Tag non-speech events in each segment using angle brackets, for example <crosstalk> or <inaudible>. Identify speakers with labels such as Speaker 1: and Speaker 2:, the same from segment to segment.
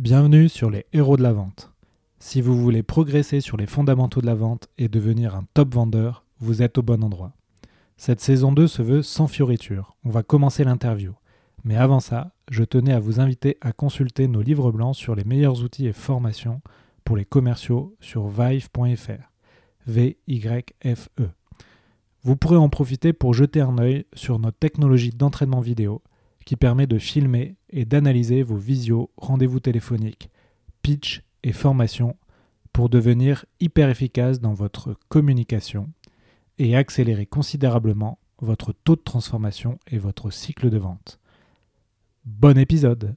Speaker 1: Bienvenue sur les héros de la vente. Si vous voulez progresser sur les fondamentaux de la vente et devenir un top vendeur, vous êtes au bon endroit. Cette saison 2 se veut sans fioriture. On va commencer l'interview. Mais avant ça, je tenais à vous inviter à consulter nos livres blancs sur les meilleurs outils et formations pour les commerciaux sur vive.fr. V-Y-F-E. Vous pourrez en profiter pour jeter un œil sur notre technologie d'entraînement vidéo qui permet de filmer et d'analyser vos visios, rendez-vous téléphoniques, pitch et formation pour devenir hyper efficace dans votre communication et accélérer considérablement votre taux de transformation et votre cycle de vente. Bon épisode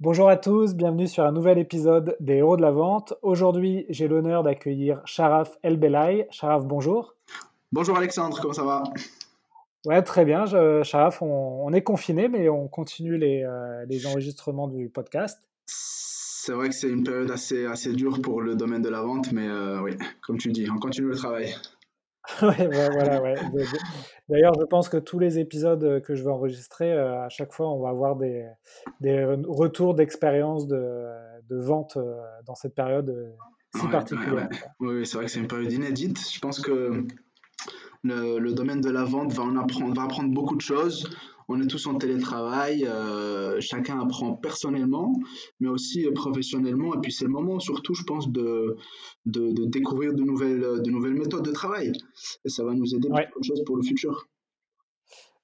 Speaker 2: Bonjour à tous, bienvenue sur un nouvel épisode des Héros de la Vente. Aujourd'hui, j'ai l'honneur d'accueillir Sharaf El Belay. Sharaf, bonjour.
Speaker 3: Bonjour Alexandre, comment ça va?
Speaker 2: Ouais, très bien. Je, Sharaf, on, est confiné, mais on continue les, euh, les enregistrements du podcast.
Speaker 3: C'est vrai que c'est une période assez, assez dure pour le domaine de la vente, mais euh, oui, comme tu dis, on continue le travail. <laughs>
Speaker 2: ouais, voilà, ouais. D'ailleurs, je pense que tous les épisodes que je vais enregistrer, euh, à chaque fois, on va avoir des, des retours d'expérience de, de, vente dans cette période si particulière.
Speaker 3: oui, c'est vrai que c'est une période inédite. Je pense que le, domaine de la vente va, en apprendre, va apprendre beaucoup de choses. On est tous en télétravail, euh, chacun apprend personnellement, mais aussi professionnellement. Et puis c'est le moment surtout, je pense, de, de, découvrir de nouvelles, de nouvelles méthodes de travail. Et ça va nous aider ouais. beaucoup de choses pour le futur.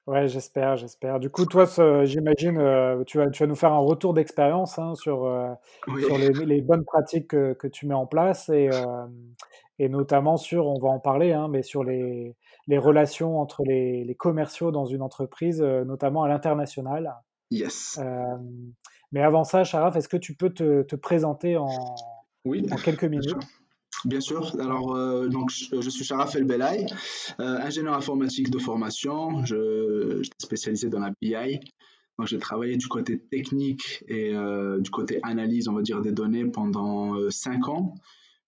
Speaker 2: Ouais, j'espère, j'espère. Du coup, toi, j'imagine, euh, tu, vas, tu vas nous faire un retour d'expérience hein, sur, euh, sur les, les, bonnes pratiques que, que, tu mets en place et, et notamment sur, on va en parler, hein, mais sur les, les relations entre les, les, commerciaux dans une entreprise, euh, notamment à l'international.
Speaker 3: Yes. Euh,
Speaker 2: mais avant ça, Sharaf, est-ce que tu peux te, te présenter en,
Speaker 3: oui,
Speaker 2: en quelques minutes?
Speaker 3: Bien sûr. Alors, euh, donc, je, suis Sharaf El Belay, ingénieur informatique de formation. Je, suis spécialisé dans la BI. Donc, j'ai travaillé du côté technique et du côté analyse, on va dire, des données pendant cinq ans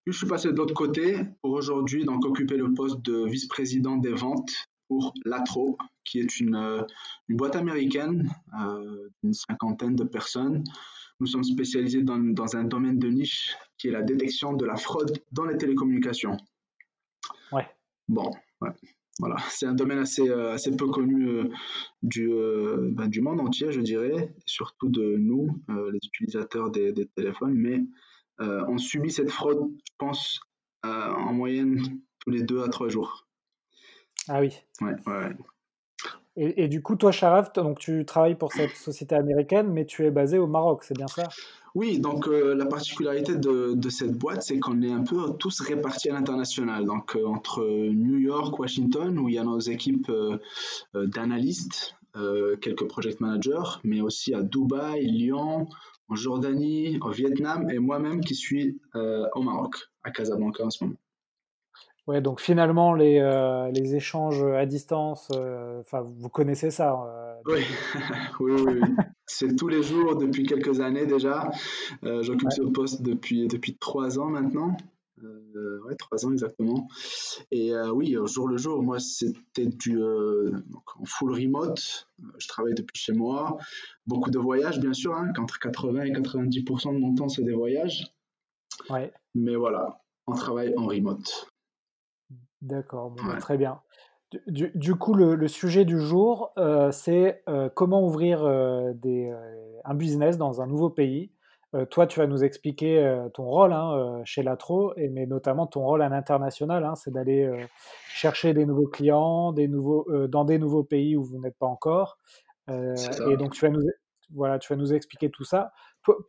Speaker 3: je suis passé de l'autre côté pour aujourd'hui donc occuper le poste de vice-président des ventes pour Latro, qui est une, euh, une boîte américaine euh, d'une cinquantaine de personnes. Nous sommes spécialisés dans, dans, un domaine de niche qui est la détection de la fraude dans les télécommunications.
Speaker 2: Ouais.
Speaker 3: Bon, voilà, c'est un domaine assez, euh, assez peu connu du, ben, du monde entier, je dirais, surtout de nous, les utilisateurs des, des téléphones, mais euh, on subit cette fraude, je pense, euh, en moyenne tous les deux à trois jours.
Speaker 2: Ah oui.
Speaker 3: Ouais, ouais.
Speaker 2: Et, du coup, toi, Sharaf, donc tu travailles pour cette société américaine, mais tu es basé au Maroc, c'est bien ça?
Speaker 3: Oui, donc euh, la particularité de, cette boîte, c'est qu'on est un peu tous répartis à l'international. Donc entre New York, Washington, où il y a nos équipes d'analystes, quelques project managers, mais aussi à Dubaï, Lyon, en Jordanie, au Vietnam et moi-même qui suis euh, au Maroc, à Casablanca en ce moment.
Speaker 2: Ouais, donc finalement, les, euh, les échanges à distance, euh, vous connaissez ça <laughs>
Speaker 3: Oui, oui, oui. C'est tous les jours depuis quelques années déjà. J'occupe ce poste depuis, depuis trois ans maintenant. Euh, ouais, trois ans exactement. Et euh, oui, au jour le jour, moi, c'était du euh, en full remote. Je travaille depuis chez moi. Beaucoup de voyages, bien sûr. Hein, entre 80 et 90% de mon temps, c'est des voyages.
Speaker 2: Ouais.
Speaker 3: Mais voilà, on travaille en remote.
Speaker 2: D'accord, bah, très bien. Du, du, coup, le, le, sujet du jour, c'est comment ouvrir des, un business dans un nouveau pays. Euh, toi, tu vas nous expliquer euh, ton rôle hein, euh, chez Latro, et, mais notamment ton rôle à l'international, hein, c'est d'aller chercher des nouveaux clients des nouveaux, dans des nouveaux pays où vous n'êtes pas encore. et donc, tu vas, nous, voilà, tu vas nous expliquer tout ça.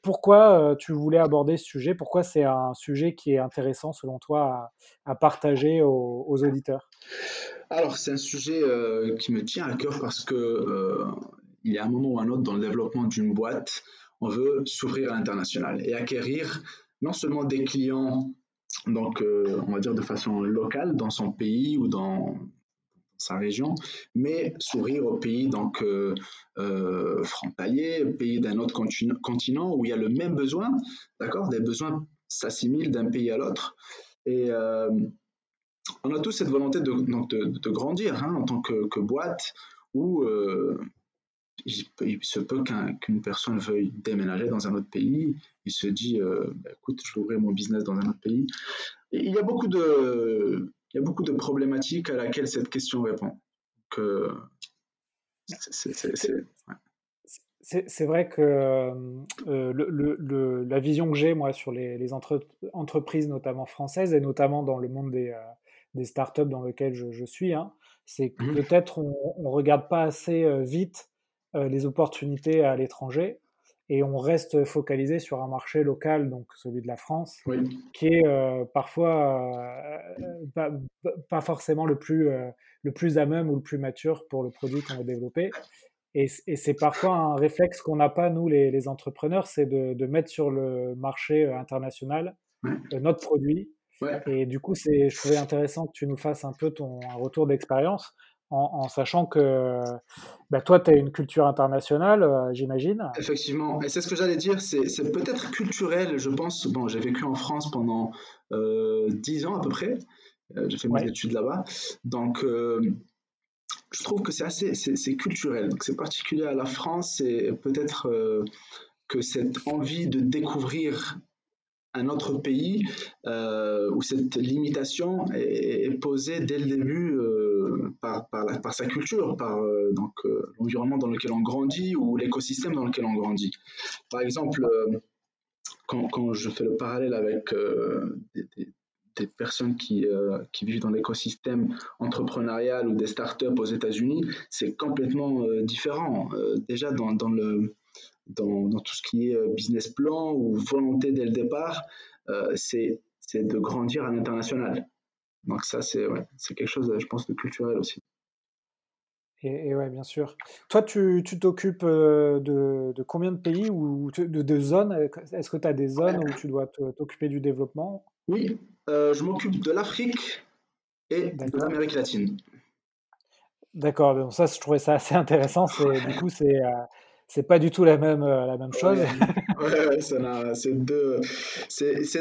Speaker 2: pourquoi tu voulais aborder ce sujet? Pourquoi c'est un sujet qui est intéressant, selon toi, à, partager aux, auditeurs?
Speaker 3: Alors, c'est un sujet qui me tient à cœur parce que il y a un moment ou un autre dans le développement d'une boîte, on veut s'ouvrir à l'international et acquérir non seulement des clients, donc euh, on va dire de façon locale dans son pays ou dans sa région, mais s'ouvrir au pays donc euh, euh, frontalier, pays d'un autre continent où il y a le même besoin, d'accord, des besoins s'assimilent d'un pays à l'autre et on a tous cette volonté de, de, grandir hein, en tant que, que boîte où il, se peut qu'une personne veuille déménager dans un autre pays. Il se dit, euh, bah, écoute, je vais ouvrir mon business dans un autre pays. il y a beaucoup de, il y a beaucoup de problématiques à laquelle cette question répond. Que
Speaker 2: c'est vrai que euh, le, la vision que j'ai, moi, sur les, entreprises, notamment françaises, et notamment dans le monde des, euh, des startups dans lequel je, suis, hein, c'est que mmh peut-être on ne regarde pas assez euh, vite les opportunités à l'étranger et on reste focalisé sur un marché local, donc celui de la France, qui est parfois pas, pas, forcément le plus, le plus à même ou le plus mature pour le produit qu'on a développé. Et, c'est parfois un réflexe qu'on n'a pas, nous, les, entrepreneurs, c'est de, mettre sur le marché euh, international euh, notre produit. Et du coup, je trouvais intéressant que tu nous fasses un peu ton un retour d'expérience. En, sachant que bah, toi, tu as une culture internationale, euh, j'imagine.
Speaker 3: Effectivement, et c'est ce que j'allais dire, c'est peut-être culturel, je pense. Bon, j'ai vécu en France pendant euh, 10 ans à peu près, j'ai fait mes études là-bas. Donc, je trouve que c'est assez, c'est culturel. C'est particulier à la France et peut-être euh, que cette envie de découvrir un autre pays euh, où cette limitation est, posée dès le début euh, par, sa culture, par donc l'environnement dans lequel on grandit ou l'écosystème dans lequel on grandit. Par exemple, quand, quand, je fais le parallèle avec des, personnes qui, euh, vivent dans l'écosystème entrepreneurial ou des startups aux États-Unis, c'est complètement euh, différent. Euh, déjà dans, tout ce qui est business plan ou volonté dès le départ, c'est de grandir à l'international. Donc ça, c'est ouais, quelque chose, je pense, de culturel aussi.
Speaker 2: Et, et ouais, bien sûr. Toi, tu t'occupes de, de, combien de pays ou de, de zones? Est-ce que tu as des zones où tu dois t'occuper du développement?
Speaker 3: Oui, euh, je m'occupe de l'Afrique et de l'Amérique latine.
Speaker 2: D'accord, donc ça, je trouvais ça assez intéressant. Du coup, c'est euh, c'est pas du tout la même, euh, la même chose.
Speaker 3: Ouais, c'est deux,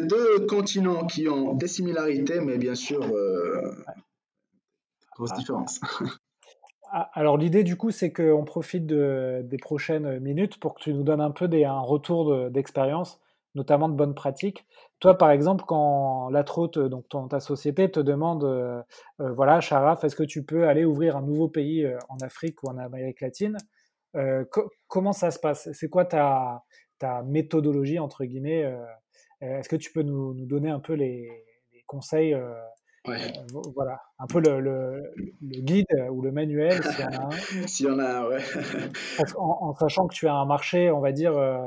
Speaker 3: deux continents qui ont des similarités, mais bien sûr, euh, grosses ah. différences.
Speaker 2: Ah, alors l'idée du coup, c'est qu'on profite de, des prochaines minutes pour que tu nous donnes un peu des, un retour d'expérience notamment de bonnes pratiques. Toi, par exemple, quand la trotte, donc ton, ta société, te demande, euh, euh, voilà, Sharaf, est-ce que tu peux aller ouvrir un nouveau pays en Afrique ou en Amérique latine? Comment ça se passe? C'est quoi ta, ta, méthodologie, entre guillemets Est-ce que tu peux nous, nous, donner un peu les, les conseils
Speaker 3: euh,
Speaker 2: voilà, un peu le, le, guide ou le manuel, s'il y en a un? <laughs>
Speaker 3: s'il y en a un, ouais. <laughs>
Speaker 2: en, sachant que tu as un marché, on va dire, euh,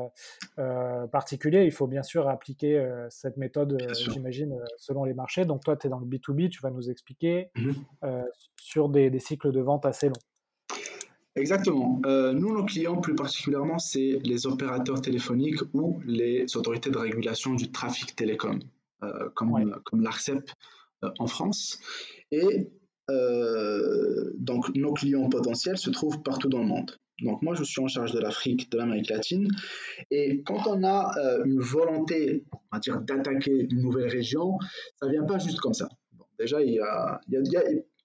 Speaker 2: euh, particulier, il faut bien sûr appliquer cette méthode, j'imagine, selon les marchés. Donc toi, tu es dans le B2B, tu vas nous expliquer mmh sur des, des, cycles de vente assez longs.
Speaker 3: Exactement. nous, nos clients, plus particulièrement, c'est les opérateurs téléphoniques ou les autorités de régulation du trafic télécom, comme, comme l'ARCEP euh, en France. Et euh, donc nos clients potentiels se trouvent partout dans le monde. Donc moi, je suis en charge de l'Afrique, de l'Amérique latine. Et quand on a euh, une volonté, on va dire, d'attaquer une nouvelle région, ça vient pas juste comme ça. déjà, il y, a, il, y a,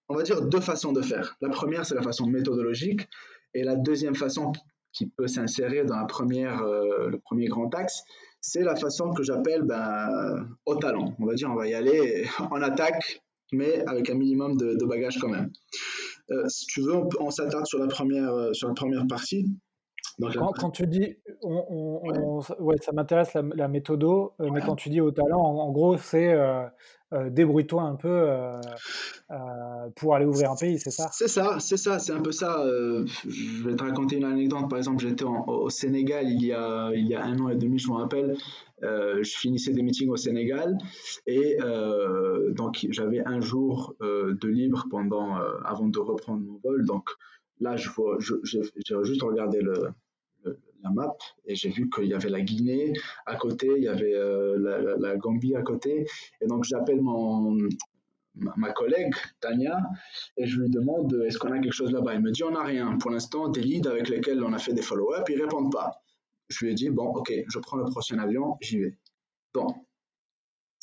Speaker 3: on va dire, deux façons de faire. La première, c'est la façon méthodologique. Et la deuxième façon qui peut s'insérer dans la première, le premier grand axe, c'est la façon que j'appelle ben, au talent. On va dire, on va y aller en attaque, mais avec un minimum de, bagages quand même. Euh, si tu veux, on, s'attarde sur euh, sur la première partie.
Speaker 2: Quand, tu dis, on, ouais. ça m'intéresse la, la méthodo, euh, mais quand tu dis au talent, en, gros, c'est euh, débrouille-toi un peu euh, euh, pour aller ouvrir un pays, c'est ça?
Speaker 3: C'est ça, c'est ça, c'est un peu ça. je vais te raconter une anecdote. Par exemple, j'étais au Sénégal il y, a, il y a un an et demi, je me rappelle. je finissais des meetings au Sénégal et donc j'avais un jour de libre pendant avant de reprendre mon vol. Donc là, je j'ai juste regardé le, la map et j'ai vu qu'il y avait la Guinée à côté, il y avait euh, la, Gambie à côté. Et donc j'appelle mon, ma collègue Tania et je lui demande est-ce qu'on a quelque chose là-bas? Il me dit on n'a rien. Pour l'instant, des leads avec lesquels on a fait des follow-up, ils répondent pas. Je lui ai dit bon, ok, je prends le prochain avion, j'y vais. Bon,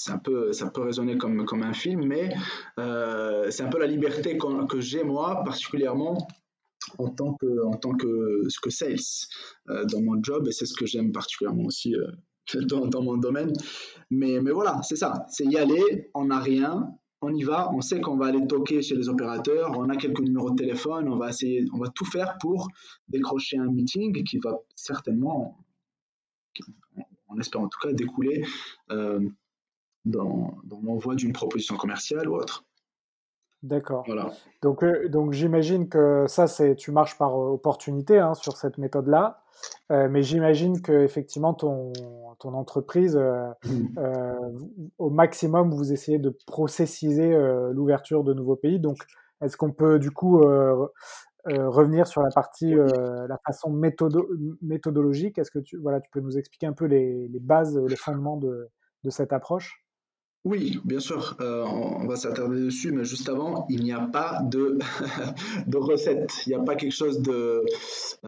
Speaker 3: un peu, ça peut résonner comme, comme un film, mais euh, c'est un peu la liberté que j'ai moi, particulièrement en tant que, en tant que, que sales dans mon job, et c'est ce que j'aime particulièrement aussi <laughs> dans, dans, mon domaine. Mais, mais voilà, c'est ça, c'est y aller, on n'a rien, on y va, on sait qu'on va aller toquer chez les opérateurs, on a quelques numéros de téléphone, on va essayer, on va tout faire pour décrocher un meeting qui va certainement, on espère en tout cas, découler euh, dans, dans l'envoi d'une proposition commerciale ou autre.
Speaker 2: D'accord. Voilà. Donc, euh, donc j'imagine que ça, c'est tu marches par opportunité hein, sur cette méthode-là, euh, mais j'imagine que effectivement ton, ton entreprise, euh, mmh. au maximum, vous essayez de processiser l'ouverture de nouveaux pays. Donc, est-ce qu'on peut du coup revenir sur la partie, la façon méthodo méthodologique? Est-ce que tu, voilà, tu peux nous expliquer un peu les, les bases, les fondements de, de cette approche?
Speaker 3: Oui, bien sûr, euh, on, va s'attarder dessus, mais juste avant, il n'y a pas de, <laughs> de recette, il n'y a pas quelque chose de,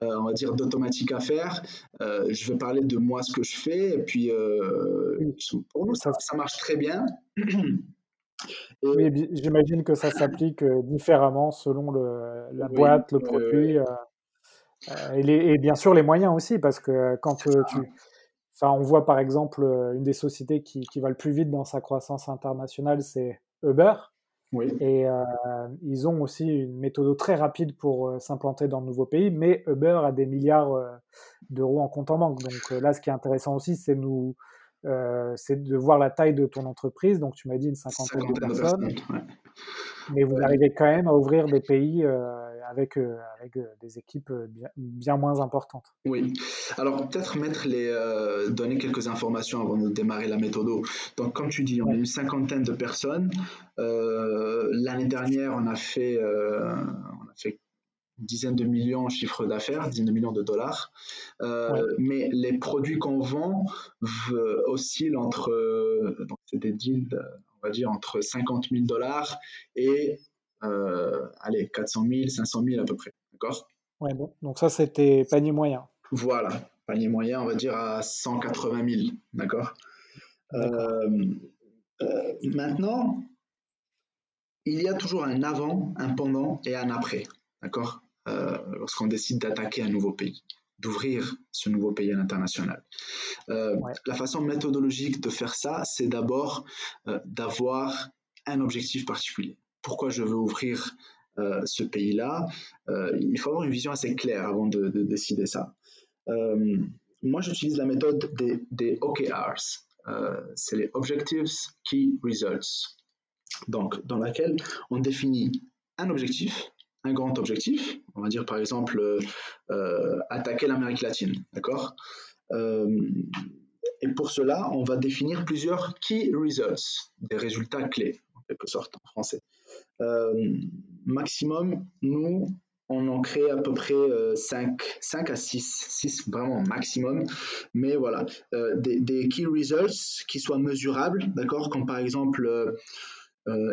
Speaker 3: euh, on va dire, d'automatique à faire. Euh, je vais parler de moi, ce que je fais, et puis pour nous, ça, marche très bien. <clears throat>
Speaker 2: Oui, j'imagine que ça s'applique différemment selon le, la boîte, le produit, et, et, bien sûr les moyens aussi, parce que quand tu Enfin, on voit par exemple euh, une des sociétés qui, qui, va le plus vite dans sa croissance internationale, c'est Uber. Oui. Et euh, ils ont aussi une méthode très rapide pour euh, s'implanter dans de nouveaux pays, mais Uber a des milliards d'euros en compte en banque. Donc là, ce qui est intéressant aussi, c'est nous, c'est de voir la taille de ton entreprise. Donc tu m'as dit une cinquantaine, de personnes, mais vous arrivez quand même à ouvrir des pays avec, euh, avec euh, des équipes euh, bien, moins importantes.
Speaker 3: Oui. Alors peut-être mettre les, donner quelques informations avant de démarrer la méthode. Donc comme tu dis, on a une cinquantaine de personnes. L'année dernière, on a fait, on a fait une dizaine de millions en chiffre d'affaires, dizaine de millions de dollars. Mais les produits qu'on vend oscillent entre, donc c'est des deals, on va dire entre 50 000 dollars et allez, 400 000, 500 000 à peu près. D'accord?
Speaker 2: Ouais, bon. Donc ça, c'était panier moyen.
Speaker 3: Voilà, panier moyen, on va dire à 180 000. D'accord? Euh, euh, Maintenant, il y a toujours un avant, un pendant et un après. D'accord? Lorsqu'on décide d'attaquer un nouveau pays d'ouvrir ce nouveau pays à l'international. La façon méthodologique de faire ça, c'est d'abord d'avoir un objectif particulier pourquoi je veux ouvrir euh, ce pays-là, euh, il faut avoir une vision assez claire avant de, décider ça. Euh, moi, j'utilise la méthode des, OKRs. c'est les Objectives Key Results. Donc, dans laquelle on définit un objectif, un grand objectif, on va dire par exemple attaquer l'Amérique latine, d'accord? Et pour cela, on va définir plusieurs key results, des résultats clés, quelque sorte en français. Euh, maximum, nous, on en crée à peu près 5, euh, 5 à 6, 6 vraiment maximum. Mais voilà, euh, des, key results qui soient mesurables, d'accord Comme par exemple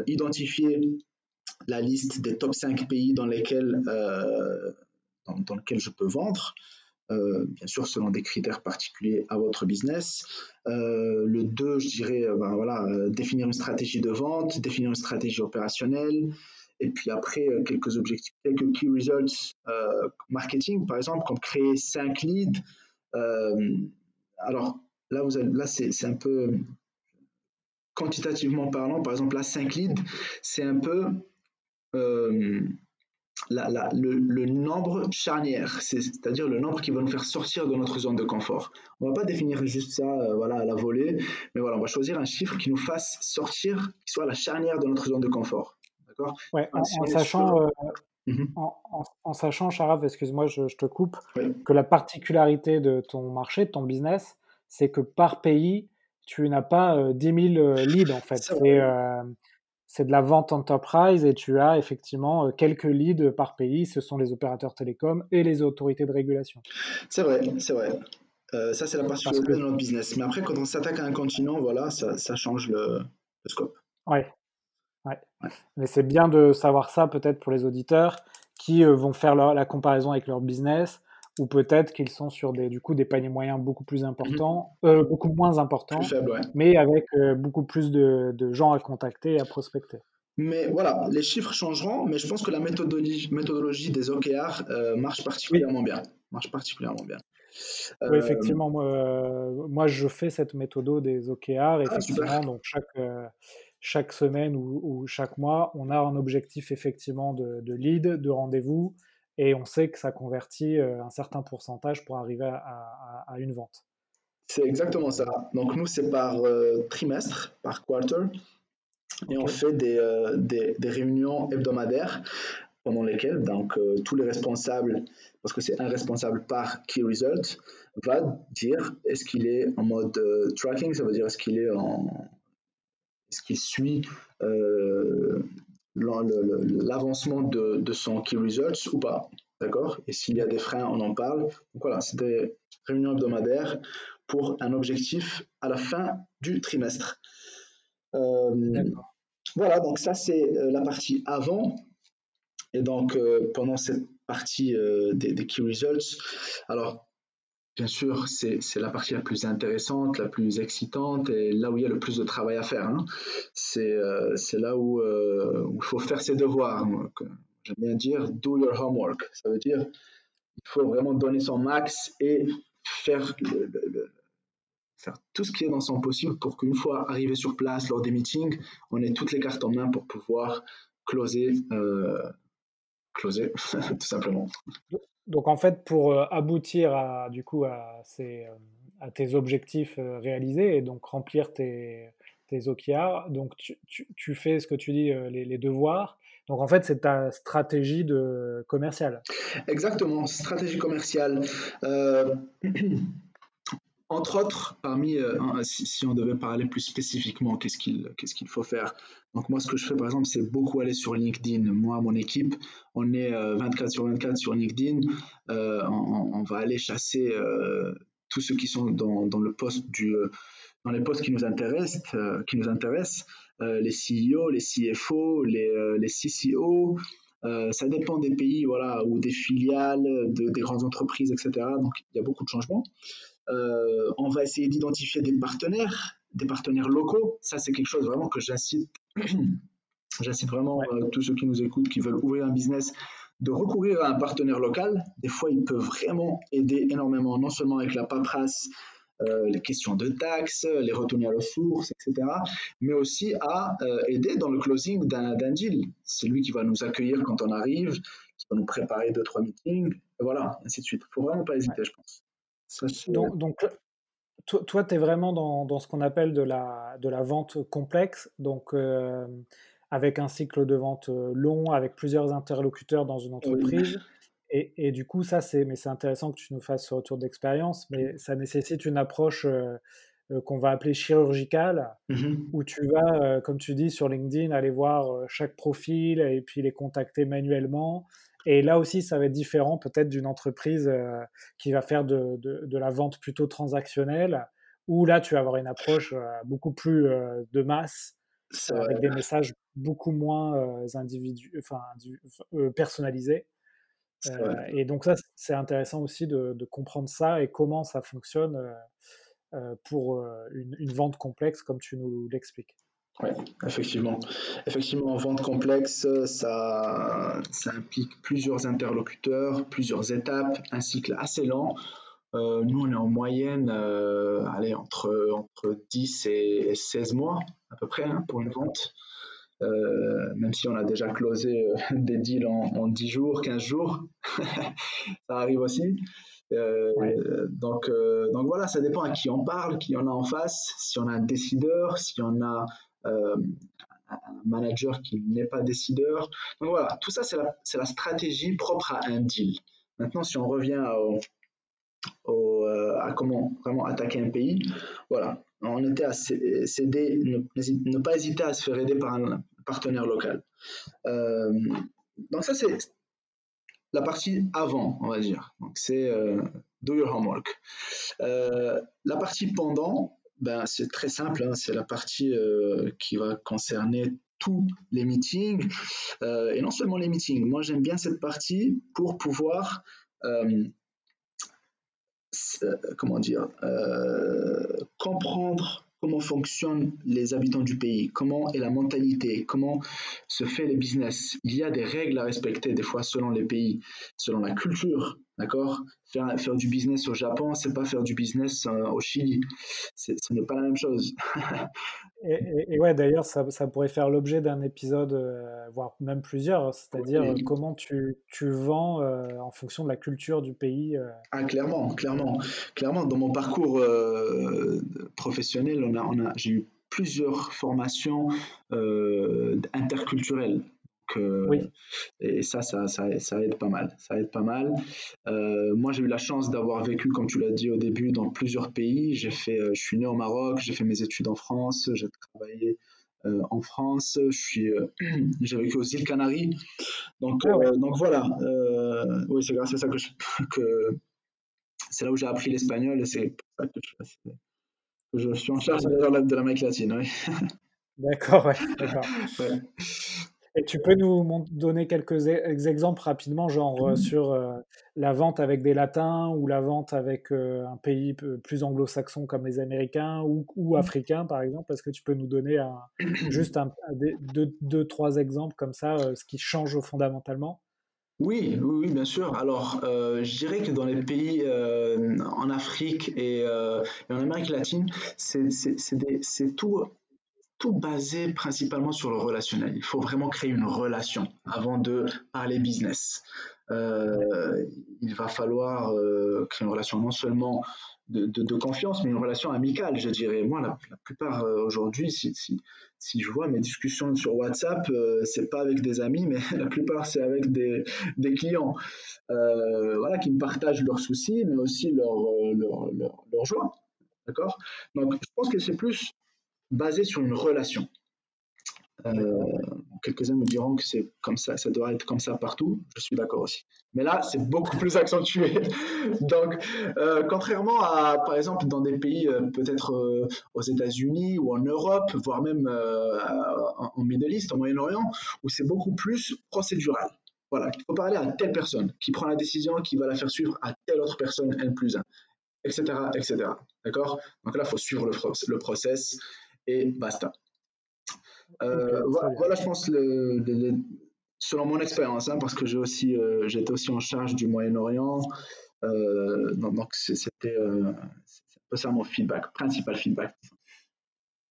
Speaker 3: identifier la liste des top 5 pays dans lesquels, dans, dans lesquels je peux vendre. Euh, bien sûr selon des critères particuliers à votre business. Euh, le 2, je dirais, euh, ben voilà, définir une stratégie de vente, définir une stratégie opérationnelle, et puis après, quelques objectifs, quelques key results marketing, par exemple, comme créer 5 leads. alors là, vous là c'est un peu quantitativement parlant, par exemple, là, 5 leads, c'est un peu le, nombre charnière, c'est-à-dire le nombre qui va nous faire sortir de notre zone de confort. On va pas définir juste ça euh, voilà, à la volée, mais voilà, on va choisir un chiffre qui nous fasse sortir, qui soit la charnière de notre zone de confort. D'accord?
Speaker 2: Ouais, en, sachant, euh, mhm. en, sachant, Sharaf, excuse-moi, je, te coupe, que la particularité de ton marché, de ton business, c'est que par pays, tu n'as pas 10 euh, 000 leads en fait. C'est c'est de la vente enterprise et tu as effectivement euh, quelques leads par pays. Ce sont les opérateurs télécoms et les autorités de régulation.
Speaker 3: C'est vrai, c'est vrai. Euh, ça, c'est la particularité de notre business. Mais après, quand on s'attaque à un continent, voilà, ça, change le, scope.
Speaker 2: Oui. Ouais. Mais c'est bien de savoir ça peut-être pour les auditeurs qui euh, vont faire la comparaison avec leur business ou peut-être qu'ils sont sur des, du coup, des paniers moyens beaucoup plus importants, mmh. euh, beaucoup moins importants, mais avec euh, beaucoup plus de, gens à contacter et à prospecter.
Speaker 3: Mais voilà, les chiffres changeront, mais je pense que la méthodologie, méthodologie des OKR euh, marche particulièrement bien. Marche particulièrement bien.
Speaker 2: Oui, effectivement, moi, je fais cette méthode des OKR. Ah, effectivement, donc chaque, chaque semaine ou, chaque mois, on a un objectif effectivement de, lead, de rendez-vous, et on sait que ça convertit un certain pourcentage pour arriver à, à une vente.
Speaker 3: C'est exactement ça. Donc nous, c'est par trimestre, par quarter. Et on fait euh, des, des, réunions hebdomadaires pendant lesquelles donc, euh, tous les responsables, parce que c'est un responsable par Key Result, va dire est-ce qu'il est en mode euh, tracking, ça veut dire est-ce qu'il est en est-ce qu'il suit l'avancement de, de, son Key Results ou pas. D'accord? Et s'il y a des freins, on en parle. Donc voilà, c'est des réunions hebdomadaires pour un objectif à la fin du trimestre. Euh, voilà, donc ça c'est euh, la partie avant. Et donc euh, pendant cette partie des, key results, alors bien sûr c'est la partie la plus intéressante, la plus excitante et là où il y a le plus de travail à faire. Hein. C'est là où il faut faire ses devoirs. J'aime bien dire do your homework. Ça veut dire il faut vraiment donner son max et faire tout ce qui est dans son possible pour qu'une fois arrivé sur place lors des meetings, on ait toutes les cartes en main pour pouvoir closer, euh, closer <laughs> tout simplement.
Speaker 2: Donc en fait, pour euh, aboutir à, du coup, à, ces, euh, tes objectifs réalisés et donc remplir tes, tes OKR, donc tu, tu, fais ce que tu dis, les, les devoirs. Donc en fait, c'est ta stratégie de commerciale.
Speaker 3: Exactement, stratégie commerciale. <clears throat> Entre autres, parmi, euh, si, on devait parler plus spécifiquement, qu'est-ce qu'il faut faire? Donc moi, ce que je fais, par exemple, c'est beaucoup aller sur LinkedIn. Moi, mon équipe, on est 24 euh, sur 24 sur LinkedIn. Euh, on, va aller chasser tous ceux qui sont dans, les postes qui nous intéressent, qui nous intéressent, les CEO, les CFO, les, les CCO, ça dépend des pays, voilà, ou des filiales, des grandes entreprises, etc. Donc il y a beaucoup de changements. Euh, on va essayer d'identifier des partenaires, des partenaires locaux. Ça, c'est quelque chose vraiment que j'incite. <clears throat> J'incite vraiment euh, tous ceux qui nous écoutent, qui veulent ouvrir un business, de recourir à un partenaire local. Des fois, il peut vraiment aider énormément, non seulement avec la paperasse, euh, les questions de taxes, les retourner à la source, etc., mais aussi à aider dans le closing d'un deal. C'est lui qui va nous accueillir quand on arrive, qui va nous préparer deux, trois meetings, et voilà, ainsi de suite. Il ne faut vraiment pas hésiter, je pense
Speaker 2: donc, toi, tu es vraiment dans, ce qu'on appelle de la, de la vente complexe, donc euh, avec un cycle de vente long, avec plusieurs interlocuteurs dans une entreprise. Et, du coup, ça, c'est, mais c'est intéressant que tu nous fasses ce retour d'expérience, mais ça nécessite une approche euh, qu'on va appeler chirurgicale, mmh où tu vas, comme tu dis, sur LinkedIn, aller voir chaque profil et puis les contacter manuellement et là aussi, ça va être différent peut-être d'une entreprise euh, qui va faire de, de, la vente plutôt transactionnelle, où là, tu vas avoir une approche euh, beaucoup plus euh, de masse, avec des messages beaucoup moins individu enfin, personnalisés. et donc ça, c'est intéressant aussi de, de, comprendre ça et comment ça fonctionne pour une, une, vente complexe, comme tu nous l'expliques.
Speaker 3: Oui, effectivement. Effectivement, en vente complexe, ça, ça implique plusieurs interlocuteurs, plusieurs étapes, un cycle assez lent. Euh, nous, on est en moyenne euh, allez, entre, entre 10 et 16 mois à peu près hein, pour une vente. Euh, même si on a déjà closé des deals en, en 10 jours, 15 jours, <laughs> ça arrive aussi. donc, donc voilà, ça dépend à qui on parle, qui on a en face, si on a un décideur, si on a euh, un manager qui n'est pas décideur. Donc voilà, tout ça, c'est la, stratégie propre à un deal. Maintenant, si on revient au, euh, à comment vraiment attaquer un pays, voilà, on était à céder, ne, pas hésiter à se faire aider par un partenaire local. Euh, donc ça, c'est la partie avant, on va dire. Donc c'est do your homework. la partie pendant, ben, C'est très simple, hein. c'est la partie euh, qui va concerner tous les meetings, euh, et non seulement les meetings. Moi, j'aime bien cette partie pour pouvoir, euh, comment dire, comprendre comment fonctionnent les habitants du pays, comment est la mentalité, comment se fait les business. Il y a des règles à respecter des fois selon les pays, selon la culture, d'accord? Faire, faire du business au Japon, c'est pas faire du business euh, au Chili. Ce n'est pas la même chose. <laughs>
Speaker 2: et, ouais, d'ailleurs, ça, ça, pourrait faire l'objet d'un épisode, euh, voire même plusieurs, c'est-à-dire comment tu, tu vends euh, en fonction de la culture du pays.
Speaker 3: Ah, clairement, clairement. Clairement, dans mon parcours professionnel, on a, on a, j'ai eu plusieurs formations interculturelles oui. Et ça ça, ça, ça, aide pas mal. Ça aide pas mal. Euh, moi, j'ai eu la chance d'avoir vécu, comme tu l'as dit au début, dans plusieurs pays. J'ai fait, euh, je suis né au Maroc, j'ai fait mes études en France, j'ai travaillé euh, en France, je suis, <clears throat> j'ai vécu aux îles Canaries. Donc, ah donc voilà. oui, c'est grâce à ça que, je, <laughs> que c'est là où j'ai appris l'espagnol et c'est pour ça que je, je, suis en charge de l'Amérique latine. Oui. <laughs>
Speaker 2: D'accord, ouais, d'accord. Ouais. Et tu peux nous donner quelques e-, exemples rapidement, genre euh, sur euh, la vente avec des latins ou la vente avec euh, un pays plus anglo-saxon comme les Américains ou, ou, mmh. africains, par exemple? Est-ce que tu peux nous donner un, juste un, deux, deux, trois exemples comme ça, ce qui change fondamentalement?
Speaker 3: Oui, oui, bien sûr. Alors, je dirais que dans les pays en Afrique et, et, en Amérique latine, c'est tout tout basé principalement sur le relationnel. Il faut vraiment créer une relation avant de parler business. Euh, il va falloir euh, créer une relation non seulement de, confiance, mais une relation amicale, je dirais. Moi, la, plupart euh, aujourd'hui, si, je vois mes discussions sur WhatsApp, c'est pas avec des amis, mais <laughs> la plupart c'est avec des, clients, voilà, qui me partagent leurs soucis, mais aussi leur joie. D'accord? Donc, je pense que c'est plus basé sur une relation. Euh, quelques-uns me diront que c'est comme ça, ça doit être comme ça partout. Je suis d'accord aussi. Mais là, c'est beaucoup plus accentué. <laughs> Donc, euh, contrairement à, par exemple, dans des pays euh, peut-être aux États-Unis ou en Europe, voire même en, en Middle East, en Moyen-Orient, où c'est beaucoup plus procédural. Voilà, il faut parler à telle personne qui prend la décision, qui va la faire suivre à telle autre personne N plus 1, etc., etc. D'accord? Donc là, il faut suivre le, le process et basta. Euh, voilà, je pense, le, selon mon expérience, hein, parce que j'ai aussi, euh, j'étais aussi en charge du Moyen-Orient, euh, donc c'était ça mon feedback, principal feedback.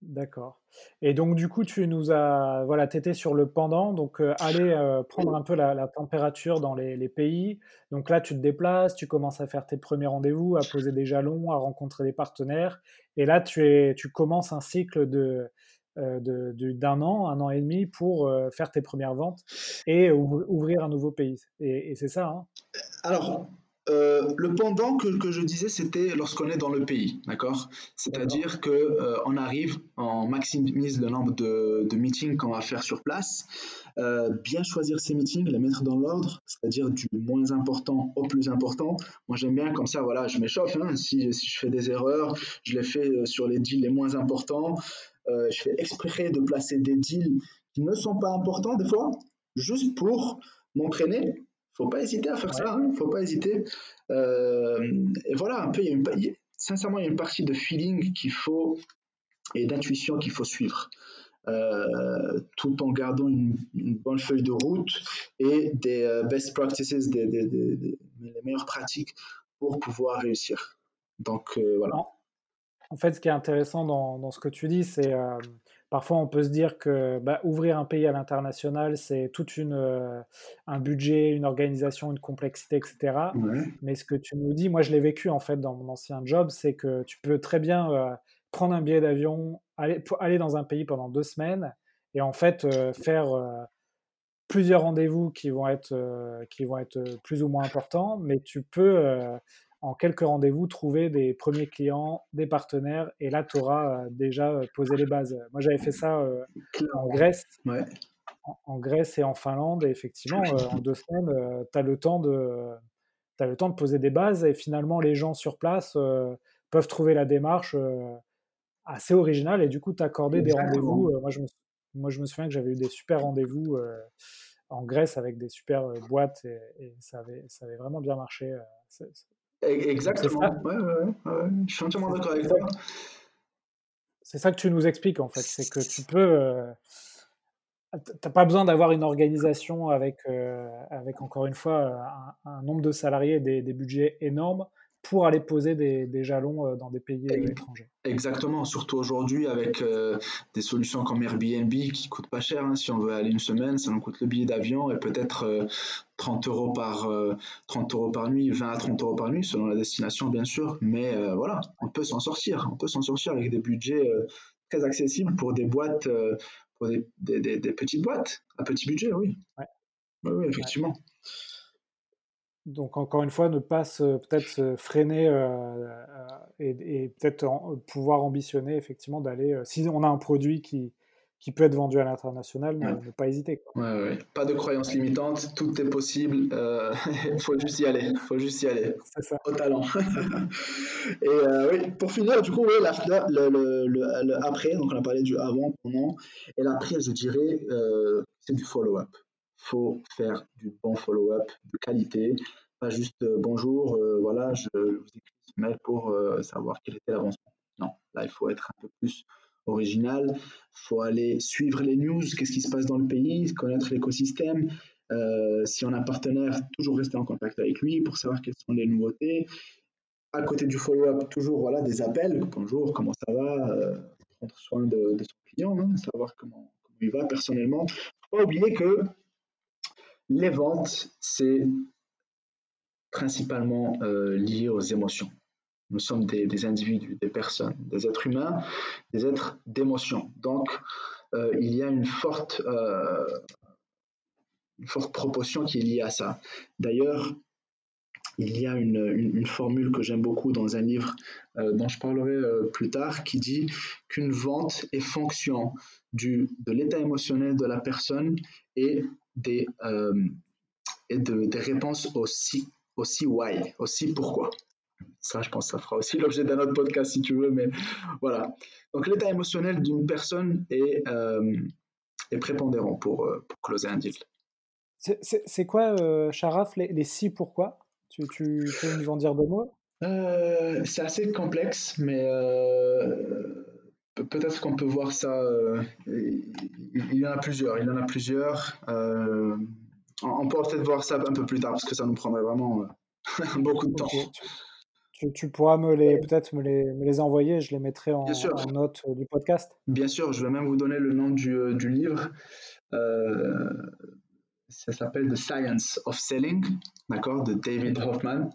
Speaker 2: D'accord. Et donc, du coup, tu nous as. Voilà, sur le pendant. Donc, aller prendre un peu la, température dans les, pays. Donc là, tu te déplaces, tu commences à faire tes premiers rendez-vous, à poser des jalons, à rencontrer des partenaires. Et là, tu, es, tu commences un cycle d'un an, un an et demi pour faire tes premières ventes et ouvrir un nouveau pays. Et, et c'est ça. Hein?
Speaker 3: Alors, euh, le pendant que, je disais, c'était lorsqu'on est dans le pays, d'accord? C'est-à-dire qu'on euh, arrive, on maximise le nombre de, meetings qu'on va faire sur place, euh, bien choisir ces meetings, les mettre dans l'ordre, c'est-à-dire du moins important au plus important. Moi, j'aime bien comme ça, voilà, je m'échauffe. Hein. si, si, je fais des erreurs, je les fais sur les deals les moins importants. je fais exprès de placer des deals qui ne sont pas importants des fois, juste pour m'entraîner faut pas hésiter à faire ça, ne hein. faut pas hésiter. Euh, et voilà, un peu, il y a une, sincèrement, il y a une partie de feeling qu'il faut et d'intuition qu'il faut suivre. Euh, tout en gardant une, bonne feuille de route et des euh, best practices, des, les meilleures pratiques pour pouvoir réussir. Donc voilà.
Speaker 2: En fait, ce qui est intéressant dans, dans ce que tu dis, c'est Parfois, on peut se dire que bah, ouvrir un pays à l'international, c'est tout euh, un budget, une organisation, une complexité, etc. Mais ce que tu nous dis, moi je l'ai vécu en fait dans mon ancien job, c'est que tu peux très bien euh, prendre un billet d'avion, aller, aller dans un pays pendant deux semaines et en fait euh, faire plusieurs rendez-vous qui vont être qui vont être plus ou moins importants, mais tu peux en quelques rendez-vous, trouver des premiers clients, des partenaires, et là, tu auras euh, déjà euh, posé les bases. Moi, j'avais fait ça euh, en Grèce. En, Grèce et en Finlande, et effectivement, en deux semaines, tu as le temps de as le temps de poser des bases et finalement les gens sur place peuvent trouver la démarche assez originale et du coup t'accorder des rendez-vous. moi, je me, moi je me souviens que j'avais eu des super rendez-vous en Grèce avec des super boîtes et, ça, avait, ça avait vraiment bien marché.
Speaker 3: Exactement. Ouais, ouais, ouais, Je suis entièrement d'accord avec toi.
Speaker 2: c'est ça que tu nous expliques en fait, c'est que tu peux, T'as pas besoin d'avoir une organisation avec, avec encore une fois un, nombre de salariés, des, des budgets énormes pour aller poser des, jalons euh, dans des pays euh, étrangers.
Speaker 3: Exactement, surtout aujourd'hui avec euh, des solutions comme Airbnb qui coûtent pas cher. Hein. Si on veut aller une semaine, ça nous coûte le billet d'avion et peut-être 30, euros par, 30 euros par nuit, 20 à 30 euros par nuit selon la destination bien sûr. Mais voilà, on peut s'en sortir. On peut s'en sortir avec des budgets très accessibles pour des boîtes, pour des, des, petites boîtes à petit budget, oui. Oui, effectivement.
Speaker 2: Donc encore une fois, ne pas peut-être se freiner euh, euh, et, peut-être pouvoir ambitionner effectivement d'aller, euh, si on a un produit qui, qui peut être vendu à l'international, ne, pas hésiter.
Speaker 3: Ouais, Pas de croyance limitante, tout est possible, il <laughs> faut juste y aller, faut juste y aller, ça. au talent. <laughs> et oui, pour finir, du coup, oui, le, le, après, donc on a parlé du avant, pendant, et l'après, je dirais, c'est du follow-up faut faire du bon follow-up de qualité, pas juste euh, bonjour, euh, voilà, je vous écris ce mail pour euh, savoir quel était l'avancement. Non, là, il faut être un peu plus original, il faut aller suivre les news, qu'est-ce qui se passe dans le pays, connaître l'écosystème. si on a un partenaire, toujours rester en contact avec lui pour savoir quelles sont les nouveautés. À côté du follow-up, toujours voilà, des appels. Bonjour, comment ça va Prendre soin de, son client, hein, savoir comment, comment, il va personnellement. Ne pas oublier que les ventes, c'est principalement euh, lié aux émotions. Nous sommes des, individus, des personnes, des êtres humains, des êtres d'émotion. Donc, euh, il y a une forte, euh, une forte proportion qui est liée à ça. D'ailleurs, il y a une, formule que j'aime beaucoup dans un livre dont je parlerai plus tard qui dit qu'une vente est fonction de l'état émotionnel de la personne et des, euh, et de, des réponses aussi, aussi why, aussi pourquoi. Ça, je pense que ça fera aussi l'objet d'un autre podcast si tu veux, mais voilà. Donc, l'état émotionnel d'une personne est, euh, est prépondérant pour, euh, pour closer un deal.
Speaker 2: C'est quoi, euh, Sharaf, les, les si pourquoi? Tu, tu, peux nous en dire deux mots?
Speaker 3: C'est assez complexe, mais peut-être qu'on peut voir ça. Euh, il y en a plusieurs. Il y en a plusieurs. Euh, on pourra peut-être voir ça un peu plus tard parce que ça nous prendrait vraiment euh, <laughs> beaucoup de temps.
Speaker 2: Tu, pourras me les peut-être me les, me les, envoyer. Je les mettrai en, note du podcast.
Speaker 3: Bien sûr. Je vais même vous donner le nom du, du livre. ça s'appelle The Science of Selling, d'accord, de David Hoffman.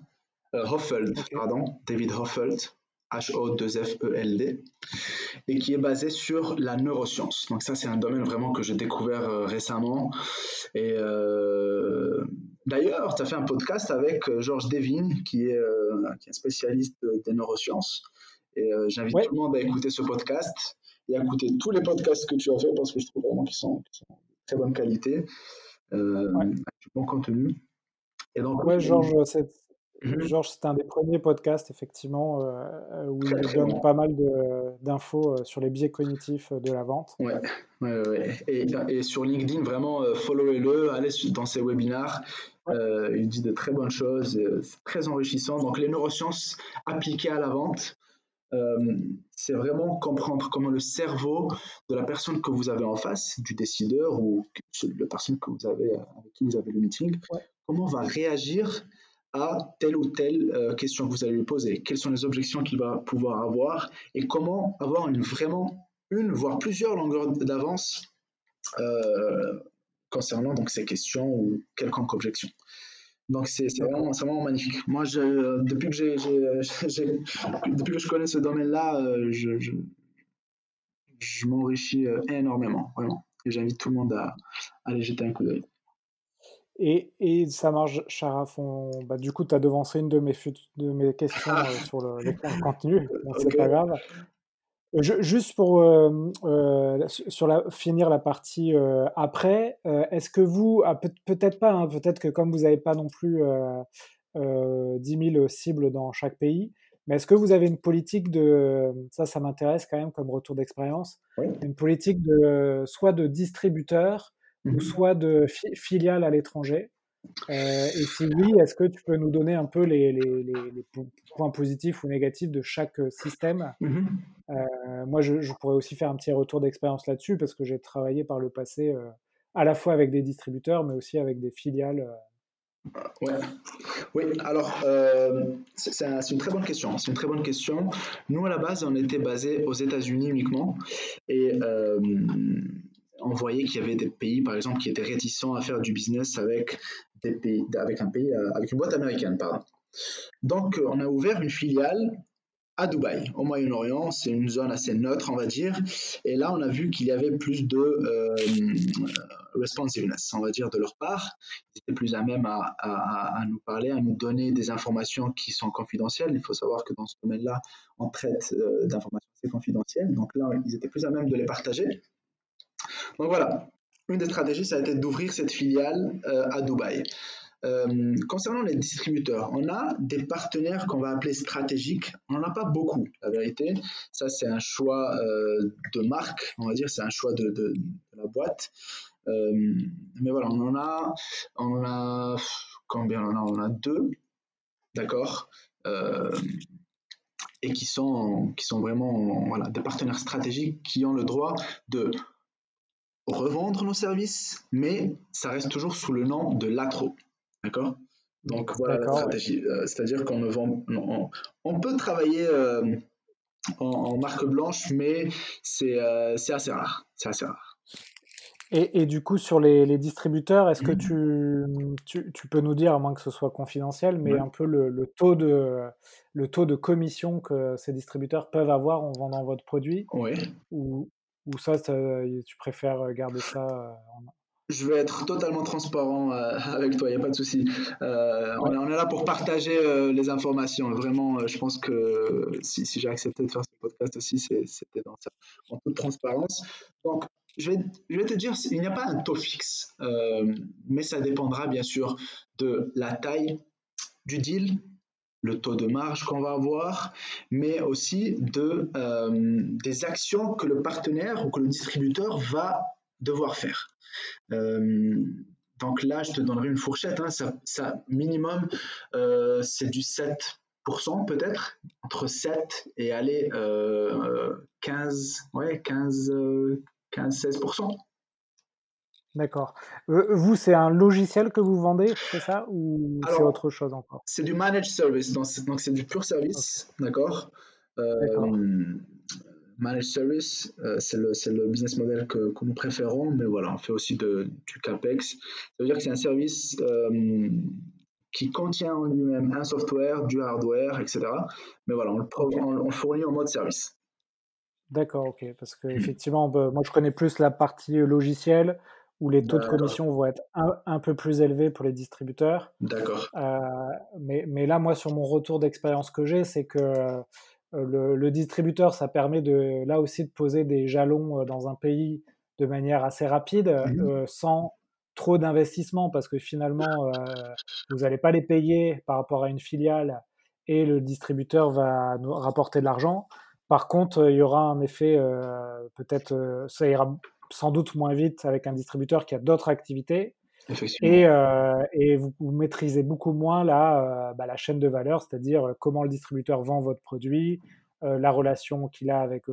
Speaker 3: Hoffeld, pardon, David Hoffeld. H-O-2-F-E-L-D, et qui est basé sur la neuroscience. Donc ça, c'est un domaine vraiment que j'ai découvert euh, récemment. Et euh, d'ailleurs, tu as fait un podcast avec euh, Georges Devine, qui est, qui est un spécialiste des neurosciences. Et j'invite tout le monde à écouter ce podcast et à écouter tous les podcasts que tu as fait parce que je trouve vraiment qu'ils sont, de très bonne qualité, avec du bon contenu.
Speaker 2: Et donc, ouais, Georges, c'est Mmh Georges, c'est un des premiers podcasts, effectivement, euh, euh, où il donne pas mal d'infos euh, sur les biais cognitifs de la vente.
Speaker 3: Ouais, ouais, Et, et, sur LinkedIn, vraiment, followez-le, allez dans ses webinars. il dit de très bonnes choses, c'est très enrichissant. Donc, les neurosciences appliquées à la vente, c'est vraiment comprendre comment le cerveau de la personne que vous avez en face, du décideur ou de la personne que vous avez, avec qui vous avez le meeting, comment va réagir à telle ou telle euh, question que vous allez lui poser, quelles sont les objections qu'il va pouvoir avoir et comment avoir une, vraiment une, voire plusieurs longueurs d'avance euh, concernant donc ces questions ou quelconque objection. Donc c'est vraiment, vraiment, magnifique. Moi, depuis, que <laughs> j'ai, depuis que je connais ce domaine-là, euh, je, je, m'enrichis énormément, vraiment. Et j'invite tout le monde à aller jeter un coup d'œil.
Speaker 2: Et, et, ça marche, Sharaf. Bah, du coup, tu as devancé une de mes, de mes questions euh, sur le, le <laughs> contenu. C'est pas grave. juste pour euh, euh, sur la, finir la partie après, est-ce que vous, ah, peut-être pas, hein, peut-être que comme vous n'avez pas non plus 10 000 cibles dans chaque pays, mais est-ce que vous avez une politique de, ça, ça m'intéresse quand même comme retour d'expérience, une politique de soit de distributeur ou mmh soit de filiales à l'étranger euh, Et si oui, est-ce que tu peux nous donner un peu les, les, les, points positifs ou négatifs de chaque système? Mmh euh, moi, je, pourrais aussi faire un petit retour d'expérience là-dessus parce que j'ai travaillé par le passé à la fois avec des distributeurs, mais aussi avec des filiales.
Speaker 3: Ouais. Oui, alors c'est une très bonne question. C'est une très bonne question. Nous à la base, on était basé aux États-Unis uniquement et on voyait qu'il y avait des pays, par exemple, qui étaient réticents à faire du business avec des pays, avec un pays, avec une boîte américaine. Donc, on a ouvert une filiale à Dubaï, au Moyen-Orient. C'est une zone assez neutre, on va dire. Et là, on a vu qu'il y avait plus de euh, responsiveness, on va dire, de leur part. Ils étaient plus à même à, à, nous parler, à nous donner des informations qui sont confidentielles. Il faut savoir que dans ce domaine-là, on traite euh, d'informations assez confidentielles. Donc là, ils étaient plus à même de les partager. Donc voilà, une des stratégies, ça a été d'ouvrir cette filiale euh, à Dubaï. Euh, concernant les distributeurs, on a des partenaires qu'on va appeler stratégiques. On n'en a pas beaucoup, la vérité. Ça, c'est un choix euh, de marque, on va dire, c'est un choix de, la boîte. Mais voilà, on en a, on a combien? On en a On a deux, d'accord, et qui sont, qui sont vraiment voilà, des partenaires stratégiques qui ont le droit de revendre nos services, mais ça reste toujours sous le nom de l'atro. D'accord? Donc voilà la stratégie. Euh, c'est-à-dire qu'on ne vend. On, peut travailler euh, en, marque blanche, mais euh, c'est assez rare. C'est assez rare.
Speaker 2: Et, du coup, sur les, distributeurs, est-ce que mmh. tu, tu, peux nous dire, à moins que ce soit confidentiel, mais un peu le, taux de, le taux de commission que ces distributeurs peuvent avoir en vendant votre produit
Speaker 3: Oui.
Speaker 2: Ou, ou ça, tu préfères garder ça en,
Speaker 3: je vais être totalement transparent euh, <laughs> avec toi, il n'y a pas de souci. Euh, on, est là pour partager euh, les informations. Vraiment, je pense que si, j'ai accepté de faire ce podcast aussi, c'était dans ça, en toute transparence. Donc, je vais, je vais te dire, il n'y a pas un taux fixe, mais ça dépendra bien sûr de la taille du deal, le taux de marge qu'on va avoir, mais aussi de, des actions que le partenaire ou que le distributeur va devoir faire. Euh, donc là, je te donnerai une fourchette. Hein, ça, minimum, euh, c'est du 7% peut-être, entre 7 et aller 15, euh, ouais, 15, 15, 16%.
Speaker 2: D'accord. Vous, c'est un logiciel que vous vendez, c'est ça? Ou c'est autre chose encore?
Speaker 3: C'est du managed service, donc c'est du pur service, d'accord? Managed Service, euh, c'est le, business model que, nous préférons, mais voilà, on fait aussi de, du CAPEX. Ça veut dire que c'est un service euh, qui contient en lui-même un software, du hardware, etc. Mais voilà, on le, fournit en mode service.
Speaker 2: D'accord, ok. Parce qu'effectivement, bah, moi je connais plus la partie logicielle où les taux de commission vont être un, peu plus élevés pour les distributeurs.
Speaker 3: D'accord.
Speaker 2: Euh, mais, mais, là, moi, sur mon retour d'expérience que j'ai, c'est que euh, le, distributeur, ça permet de, là aussi de poser des jalons euh, dans un pays de manière assez rapide, mmh euh, sans trop d'investissement, parce que finalement, vous n'allez pas les payer par rapport à une filiale et le distributeur va nous rapporter de l'argent. Par contre, il y aura un effet, peut-être, ça ira sans doute moins vite avec un distributeur qui a d'autres activités. Et, euh, et vous, maîtrisez beaucoup moins la, euh, bah, la chaîne de valeur, c'est-à-dire euh, comment le distributeur vend votre produit, la relation qu'il a avec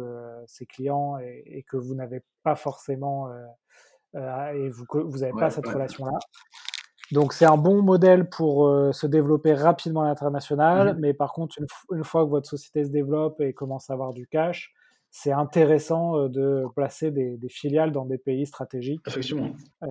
Speaker 2: ses clients et, que vous n'avez pas forcément et vous vous n'avez pas cette relation-là. Donc c'est un bon modèle pour se développer rapidement à l'international, mmh mais par contre une, une, fois que votre société se développe et commence à avoir du cash, c'est intéressant euh, de placer des, filiales dans des pays stratégiques
Speaker 3: euh,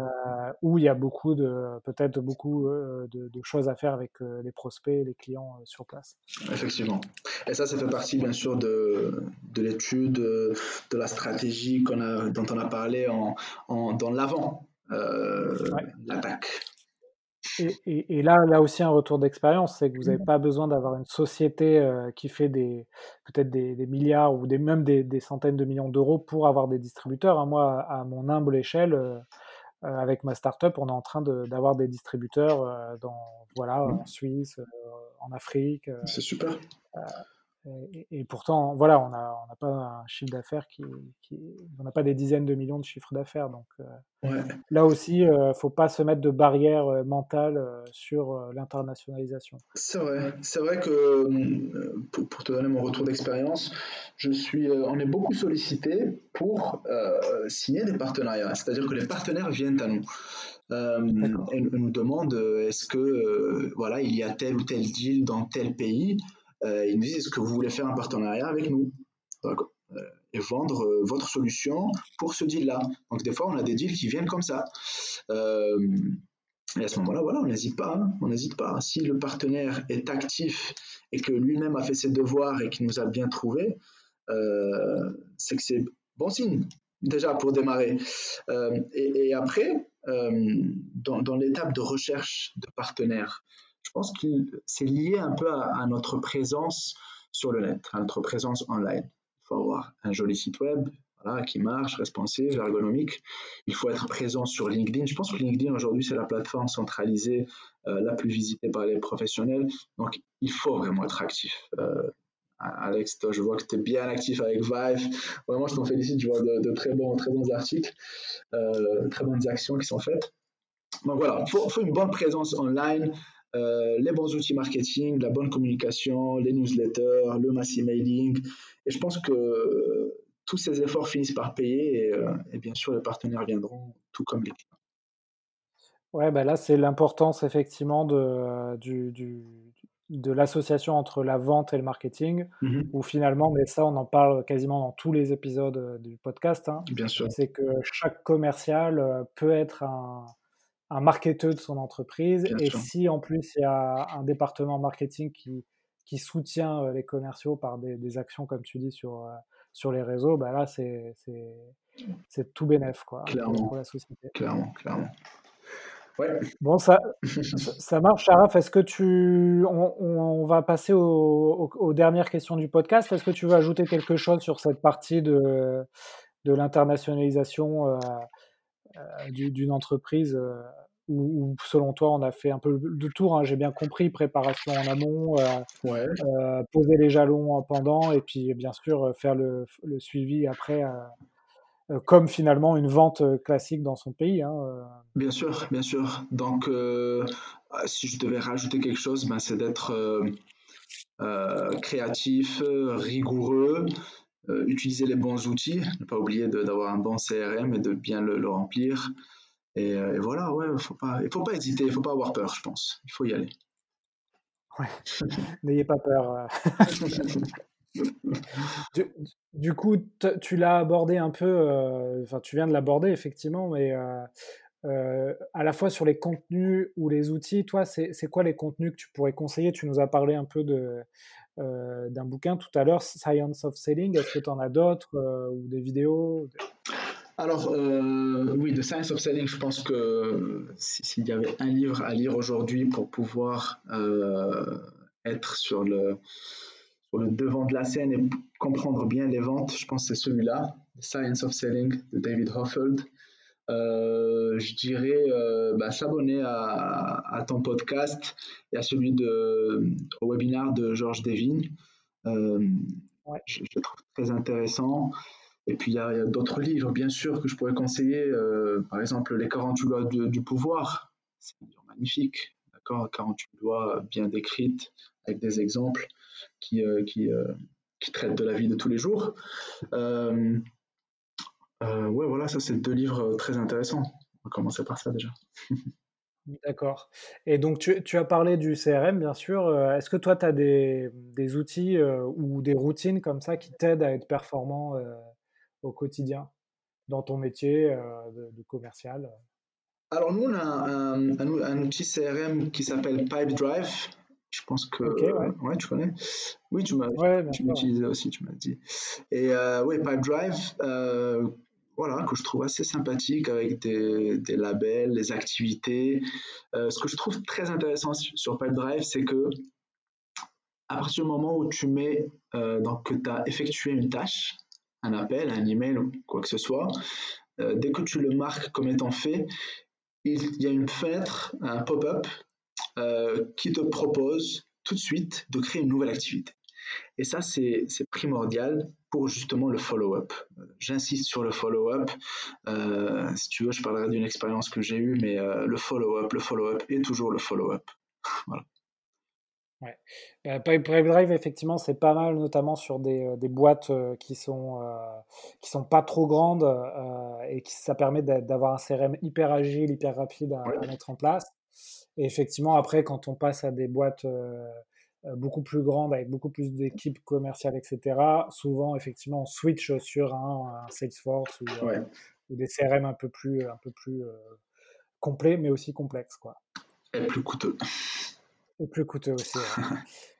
Speaker 2: où il y a beaucoup de peut-être beaucoup euh, de, choses à faire avec les prospects, les clients sur place.
Speaker 3: Effectivement. Et ça, ça fait partie bien sûr de, de l'étude, de la stratégie qu'on a, dont on a parlé en, dans l'avant, l'attaque.
Speaker 2: Et, là, là aussi, un retour d'expérience, c'est que vous n'avez mmh. pas besoin d'avoir une société euh, qui fait des peut-être des, milliards ou des, même des, centaines de millions d'euros pour avoir des distributeurs. Hein. Moi, à mon humble échelle, euh, euh, avec ma startup, on est en train d'avoir des distributeurs dans voilà mmh. en Suisse, en Afrique.
Speaker 3: c'est super.
Speaker 2: Et, pourtant, voilà, on n'a on pas un chiffre d'affaires qui, On n'a pas des dizaines de millions de chiffres d'affaires. Donc euh, là aussi, il ne faut pas se mettre de barrière euh, mentale euh, sur l'internationalisation.
Speaker 3: C'est vrai. C'est vrai que, pour, te donner mon retour d'expérience, je suis, on est beaucoup sollicité pour signer des partenariats. C'est-à-dire que les partenaires viennent à nous. et nous demandent est-ce que voilà il y a tel ou tel deal dans tel pays euh, ils nous disent est-ce que vous voulez faire un partenariat avec nous? Euh, et vendre euh, votre solution pour ce deal-là. Donc des fois, on a des deals qui viennent comme ça. et à ce moment-là, voilà, on n'hésite pas. Hein. on n'hésite pas. Si le partenaire est actif et que lui-même a fait ses devoirs et qu'il nous a bien trouvé, c'est que c'est bon signe déjà pour démarrer. et, après, dans, dans l'étape de recherche de partenaires, je pense que c'est lié un peu à, notre présence sur le net, à notre présence online. Il faut avoir un joli site web qui marche, responsive, ergonomique. Il faut être présent sur LinkedIn. Je pense que LinkedIn aujourd'hui, c'est la plateforme centralisée euh, la plus visitée par les professionnels. Donc, il faut vraiment être actif. Euh, Alex, je vois que tu es bien actif avec Vive. Vraiment, je t'en félicite. Je vois de, très, bons, très bons articles, euh, très bonnes actions qui sont faites. Donc voilà, il faut, une bonne présence online, euh, les bons outils marketing, la bonne communication, les newsletters, le mass emailing. Et je pense que tous ces efforts finissent par payer et, euh, bien sûr les partenaires viendront tout comme les clients.
Speaker 2: Ouais, bah là c'est l'importance effectivement de, du, de l'association entre la vente et le marketing, mm-hmm. où finalement, mais ça on en parle quasiment dans tous les épisodes euh, du podcast, hein,
Speaker 3: bien sûr.
Speaker 2: c'est que chaque commercial peut être un, un marketeur de son entreprise. et si en plus il y a un département marketing qui, qui soutient euh, les commerciaux par des, actions, comme tu dis, sur, euh, sur les réseaux, bah là, c'est, c'est, tout bénef quoi,
Speaker 3: pour la société. Clairement, clairement. Ouais.
Speaker 2: Bon, ça, <laughs> ça marche, Sharaf. Est-ce que tu. On, va passer aux, dernières questions du podcast. Est-ce que tu veux ajouter quelque chose sur cette partie de, de l'internationalisation euh, d'une entreprise ou, selon toi, on a fait un peu le tour, hein, j'ai bien compris, préparation en amont, euh, euh, poser les jalons pendant, et puis bien sûr faire le, suivi après, euh, comme finalement une vente classique dans son pays. Hein,
Speaker 3: bien sûr, bien sûr. Donc, si je devais rajouter quelque chose, ben, c'est d'être créatif, rigoureux, utiliser les bons outils, ne pas oublier d'avoir un bon CRM et de bien le remplir. Euh, et, voilà, ouais, faut pas, il faut pas hésiter, il faut pas avoir peur, je pense. Il faut y aller.
Speaker 2: Ouais. <laughs> N'ayez pas peur. Euh. <laughs> du, coup, tu l'as abordé un peu, euh, enfin, tu viens de l'aborder effectivement, mais à la fois sur les contenus ou les outils, toi, c'est quoi les contenus que tu pourrais conseiller? Tu nous as parlé un peu de, d'un bouquin tout à l'heure, Science of Selling. Est-ce que tu en as d'autres ou des vidéos
Speaker 3: alors, euh, oui, The Science of Selling, je pense que s'il y avait un livre à lire aujourd'hui pour pouvoir euh, être sur le, devant de la scène et comprendre bien les ventes, je pense que c'est celui-là, The Science of Selling de David Hoffeld. Euh, je dirais bah, s'abonner à, ton podcast et à celui de, au webinaire de Georges Devine. je, le trouve très intéressant. Et puis il y a, d'autres livres, bien sûr, que je pourrais conseiller. Euh, par exemple, Les 48 lois du pouvoir. C'est un livre magnifique, d'accord? 48 lois bien décrites, avec des exemples qui, euh, qui, euh, qui, traitent de la vie de tous les jours. Ouais, voilà, ça, c'est deux livres très intéressants. On va commencer par ça déjà. <laughs>
Speaker 2: D'accord. Et donc, tu, tu, as parlé du CRM, bien sûr. Est-ce que toi, tu as des, des outils ou des routines comme ça qui t'aident à être performant au quotidien dans ton métier euh, de, commercial?
Speaker 3: Alors nous, on a un, outil CRM qui s'appelle Pipedrive. Je pense que ouais. tu connais? Oui, tu m'as utilisé aussi, tu m'as dit. Et euh, oui, Pipedrive, euh, voilà, que je trouve assez sympathique avec des, labels, des activités. ce que je trouve très intéressant sur Pipedrive, c'est que à partir du moment où tu mets, donc que tu as effectué une tâche, un appel, un email ou quoi que ce soit, euh, dès que tu le marques comme étant fait, il y a une fenêtre, un pop-up, euh, qui te propose tout de suite de créer une nouvelle activité. Et ça, c'est primordial pour justement le follow-up. J'insiste sur le follow-up. Euh, si tu veux, je parlerai d'une expérience que j'ai eue, mais euh, le follow-up, le follow-up est toujours le follow-up. <laughs> voilà.
Speaker 2: Ouais. Euh, Drive, effectivement, c'est pas mal, notamment sur des, euh, des boîtes qui sont qui sont pas trop grandes et qui ça permet d'avoir un CRM hyper agile, hyper rapide à, mettre en place. Et effectivement, après, quand on passe à des boîtes beaucoup plus grandes avec beaucoup plus d'équipes commerciales, etc., souvent, effectivement, on switch sur un, Salesforce ou, ou, des CRM un peu plus un peu plus complets, mais aussi complexes, quoi.
Speaker 3: Et plus coûteux.
Speaker 2: Et plus coûteux aussi. <laughs>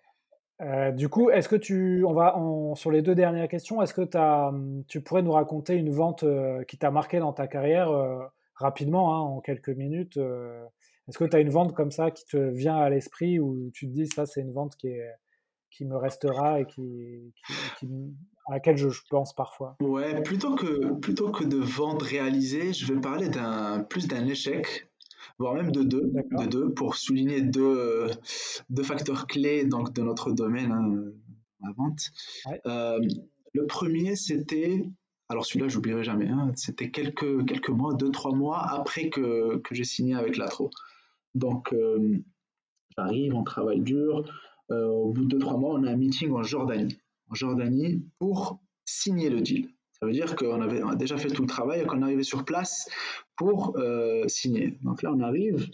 Speaker 2: Euh, du coup, est-ce que tu, on va sur les deux dernières questions, est-ce que as, tu pourrais nous raconter une vente euh, qui t'a marqué dans ta carrière euh, rapidement, hein, en quelques minutes Est-ce que tu as une vente comme ça qui te vient à l'esprit où tu te dis ça c'est une vente qui, est, qui me restera et qui, à laquelle je, pense parfois?
Speaker 3: Ouais, plutôt que, plutôt que de vente réalisée, je vais parler d'un, plus d'un échec voire même de deux, de deux pour souligner deux, deux facteurs clés donc, de notre domaine, hein, la vente. Euh, le premier, c'était, alors celui-là, j'oublierai jamais, hein, c'était quelques, quelques mois, deux, trois mois après que, que j'ai signé avec Latro. Donc, euh, j'arrive, on travaille dur. Euh, au bout de deux, trois mois, on a un meeting en Jordanie. En Jordanie pour signer le deal. Ça veut dire qu'on avait déjà fait tout le travail et qu'on arrivait sur place pour euh, signer. Donc là, on arrive,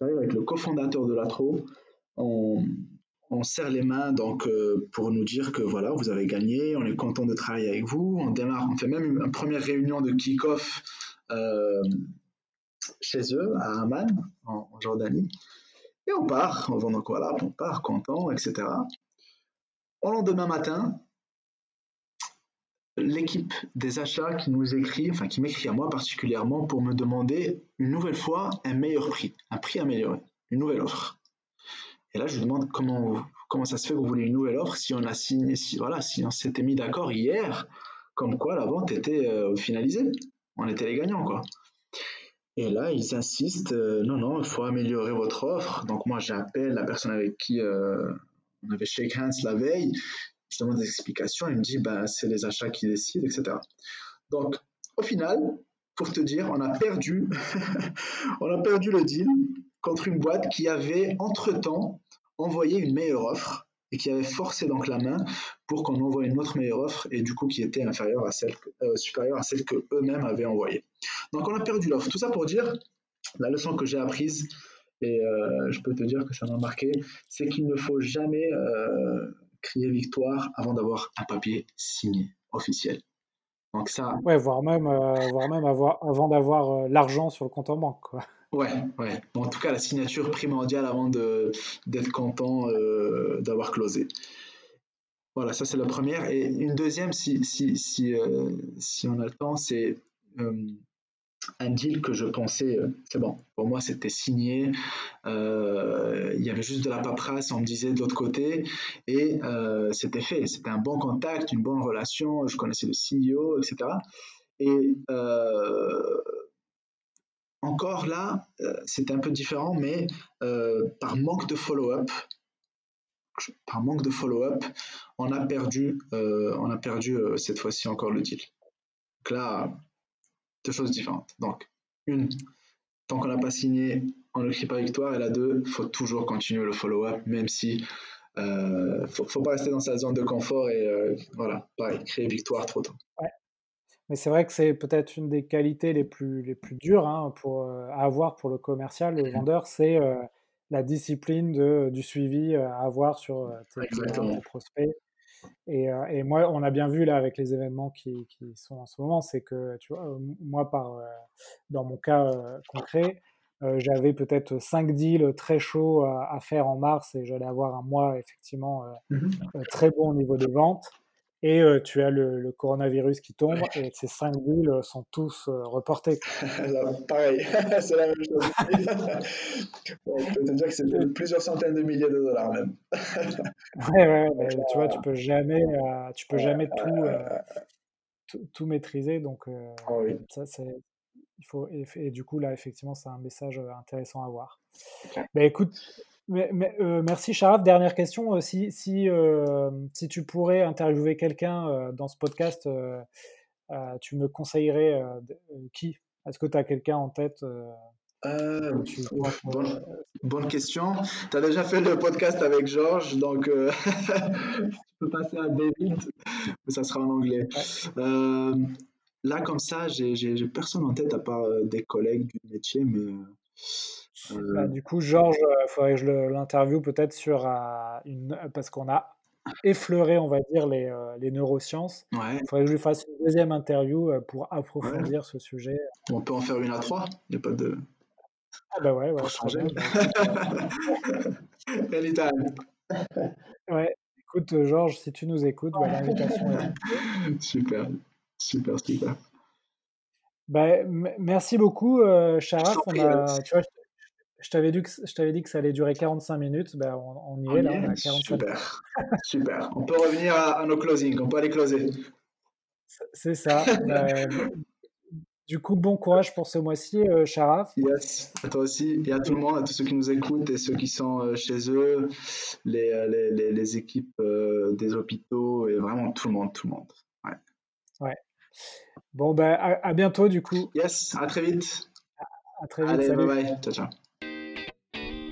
Speaker 3: avec le cofondateur de l'ATRO, on, serre les mains donc pour nous dire que voilà, vous avez gagné, on est content de travailler avec vous. On démarre, on fait même une, première réunion de kick-off chez eux à Amman, en, Jordanie, et on part. Donc voilà, on part content, etc. Au lendemain matin, l'équipe des achats qui nous écrit, enfin qui m'écrit à moi particulièrement pour me demander une nouvelle fois un meilleur prix, un prix amélioré, une nouvelle offre. Et là, je lui demande comment, comment ça se fait que vous voulez une nouvelle offre si on a signé, si, voilà, si on s'était mis d'accord hier, comme quoi la vente était euh, finalisée. On était les gagnants, quoi. Et là, ils insistent, euh, non, non, il faut améliorer votre offre. Donc moi, j'appelle la personne avec qui euh, on avait shake hands la veille je demande des explications, il me dit bah, c'est les achats qui décident, etc. Donc, au final, pour te dire, on a perdu, <laughs> on a perdu le deal contre une boîte qui avait entre-temps envoyé une meilleure offre et qui avait forcé donc la main pour qu'on envoie une autre meilleure offre et du coup qui était inférieure à celle, euh, supérieure à celle que eux-mêmes avaient envoyée. Donc on a perdu l'offre. Tout ça pour dire la leçon que j'ai apprise et euh, je peux te dire que ça m'a marqué, c'est qu'il ne faut jamais euh, crier victoire avant d'avoir un papier signé officiel.
Speaker 2: Donc ça. Ouais, voire même, voire même avoir, avant d'avoir l'argent sur le compte en banque. Quoi.
Speaker 3: Ouais, ouais. en tout cas, la signature primordiale avant d'être content euh, d'avoir closé. Voilà, ça c'est la première. Et une deuxième, si, si, si, si on a le temps, c'est un deal que je pensais, euh, c'est bon, pour moi c'était signé, euh, il y avait juste de la paperasse, on me disait de l'autre côté, et euh, c'était fait, c'était un bon contact, une bonne relation, je connaissais le CEO, etc. Et encore là, c'était un peu différent, mais par manque de follow-up, par manque de follow-up, on a perdu, on a perdu cette fois-ci encore le deal. Donc là, deux choses différentes. Donc, une, tant qu'on n'a pas signé, on ne crie pas victoire. Et la deux, il faut toujours continuer le follow-up, même si euh, ne faut, pas rester dans sa zone de confort et euh, voilà, pareil, créer victoire trop tôt.
Speaker 2: Mais c'est vrai que c'est peut-être une des qualités les plus, les plus dures hein, pour, euh, à avoir pour le commercial, le mmh. vendeur, c'est euh, la discipline de, du suivi à avoir sur tes, tes prospects. Euh, et, moi, on a bien vu là avec les événements qui, sont en ce moment, c'est que, tu vois, moi, par, euh, dans mon cas euh, concret, j'avais peut-être cinq deals très chauds à, faire en mars et j'allais avoir un mois effectivement mmh très bon au niveau des ventes. Et tu as le, coronavirus qui tombe et ces cinq deals sont tous reportés. <laughs>
Speaker 3: Pareil, <laughs> c'est la même chose. <laughs> je peux te dire que c'est plusieurs centaines de milliers de dollars même.
Speaker 2: ouais, ouais, mais tu vois, tu peux jamais, tu peux jamais tout, tout, maîtriser. Donc, oh ça, c'est, il faut, et, du coup, là, effectivement, c'est un message intéressant à voir. Ben, écoute, merci Sharaf. Dernière question. Si, si, si tu pourrais interviewer quelqu'un dans ce podcast, tu me conseillerais qui? Est-ce que tu as quelqu'un en tête
Speaker 3: euh, bonne, question. Tu as déjà fait le podcast avec Georges, donc euh, <laughs> tu peux passer à David, mais ça sera en anglais. Euh, là, comme ça, j'ai personne en tête à part des collègues du métier, mais.
Speaker 2: Bah, du coup, Georges, il faudrait que je l'interviewe peut-être sur une. Parce qu'on a effleuré, on va dire, les, les neurosciences. Il faudrait que je lui fasse une deuxième interview pour approfondir ce sujet.
Speaker 3: On peut en faire une à trois, il n'y a pas de.
Speaker 2: Ah bah ouais, ouais. Pour
Speaker 3: changer. Anytime. <laughs>
Speaker 2: Ouais, écoute euh, Georges, si tu nous écoutes, bah, l'invitation
Speaker 3: est Super, super, super.
Speaker 2: Bah, merci beaucoup, euh, a, tu vois, je t'avais dit, que, dit ça allait durer 45 minutes. Ben, on, y est là, on a 45
Speaker 3: super. <laughs> super. On peut revenir à, nos closings, on peut aller closer.
Speaker 2: C'est ça. <laughs> Ben, du coup, bon courage pour ce mois-ci, euh, Sharaf.
Speaker 3: Yes, à toi aussi et à tout le monde, à tous ceux qui nous écoutent et ceux qui sont euh, chez eux, les, euh, les, les, équipes des hôpitaux et vraiment tout le monde, tout le monde. Ouais.
Speaker 2: ouais. Bon, ben, à, bientôt du coup.
Speaker 3: Yes, à très vite.
Speaker 2: À, très vite.
Speaker 3: Allez, bye bye. Ciao, ciao.